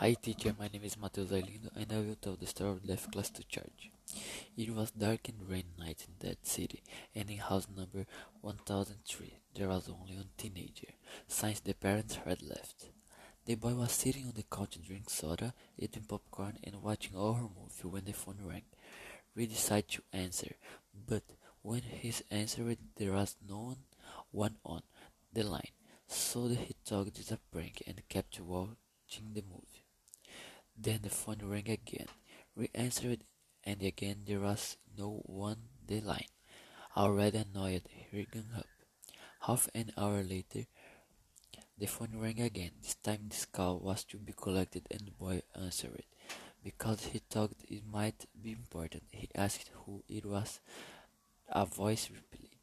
Hi teacher, my name is Matheus Arlindo and I will tell the story of Deaf Class to Charge. It was dark and rainy night in that city, and in house number 1003 there was only one teenager, since the parents had left. The boy was sitting on the couch and drinking soda, eating popcorn and watching a horror movie when the phone rang. We decided to answer, but when he answered there was no one on the line, so he thought it a prank and kept watching the movie. Then the phone rang again. We answered, and again there was no one the line. Already annoyed, he hung up. Half an hour later, the phone rang again. This time this call was to be collected, and the boy answered. Because he thought it might be important, he asked who it was. A voice replied,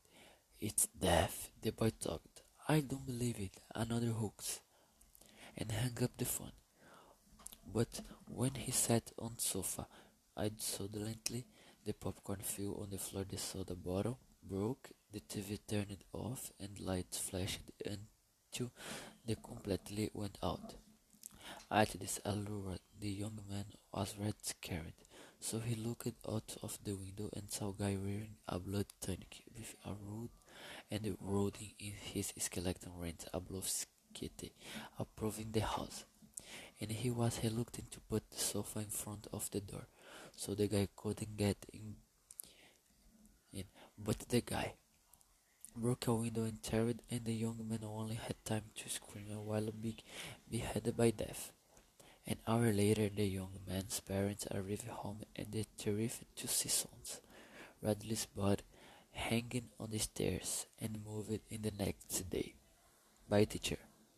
It's Deaf. The boy thought, I don't believe it. Another hoax. And hung up the phone. But when he sat on sofa, eyed suddenly, the popcorn fell on the floor, the soda bottle broke, the TV turned off, and lights flashed until they completely went out. At this allure, the young man was red scared, so he looked out of the window and saw guy wearing a blood tunic with a rod and riding in his skeleton reins a bluff skitty, approving the house and he was reluctant to put the sofa in front of the door, so the guy couldn't get in. in. But the guy broke a window and teared, and the young man only had time to scream while being beheaded by death. An hour later, the young man's parents arrived home, and they terrified to see Sons, Radley's body hanging on the stairs and moved in the next day. Bye, teacher.